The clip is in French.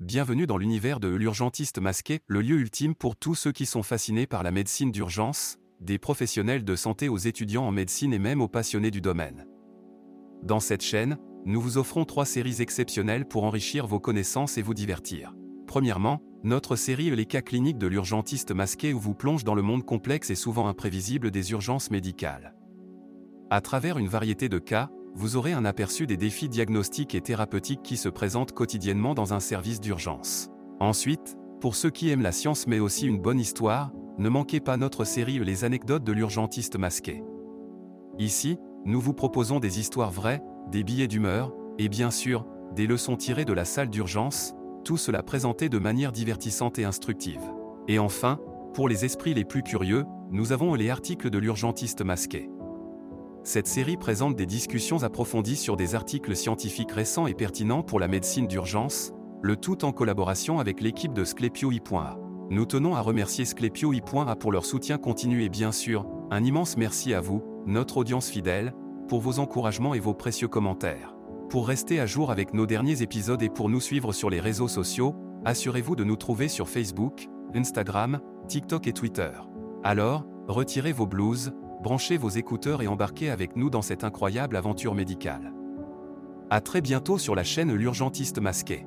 bienvenue dans l'univers de l'urgentiste masqué, le lieu ultime pour tous ceux qui sont fascinés par la médecine d'urgence, des professionnels de santé aux étudiants en médecine et même aux passionnés du domaine. Dans cette chaîne, nous vous offrons trois séries exceptionnelles pour enrichir vos connaissances et vous divertir. Premièrement, notre série Les cas cliniques de l'urgentiste masqué où vous plonge dans le monde complexe et souvent imprévisible des urgences médicales. À travers une variété de cas, vous aurez un aperçu des défis diagnostiques et thérapeutiques qui se présentent quotidiennement dans un service d'urgence. Ensuite, pour ceux qui aiment la science mais aussi une bonne histoire, ne manquez pas notre série Les anecdotes de l'urgentiste masqué. Ici, nous vous proposons des histoires vraies, des billets d'humeur, et bien sûr, des leçons tirées de la salle d'urgence, tout cela présenté de manière divertissante et instructive. Et enfin, pour les esprits les plus curieux, nous avons les articles de l'urgentiste masqué. Cette série présente des discussions approfondies sur des articles scientifiques récents et pertinents pour la médecine d'urgence, le tout en collaboration avec l'équipe de Sclepio.a. Nous tenons à remercier Sclepio.a pour leur soutien continu et bien sûr, un immense merci à vous, notre audience fidèle, pour vos encouragements et vos précieux commentaires. Pour rester à jour avec nos derniers épisodes et pour nous suivre sur les réseaux sociaux, assurez-vous de nous trouver sur Facebook, Instagram, TikTok et Twitter. Alors, retirez vos blouses, branchez vos écouteurs et embarquez avec nous dans cette incroyable aventure médicale. À très bientôt sur la chaîne L'Urgentiste Masqué.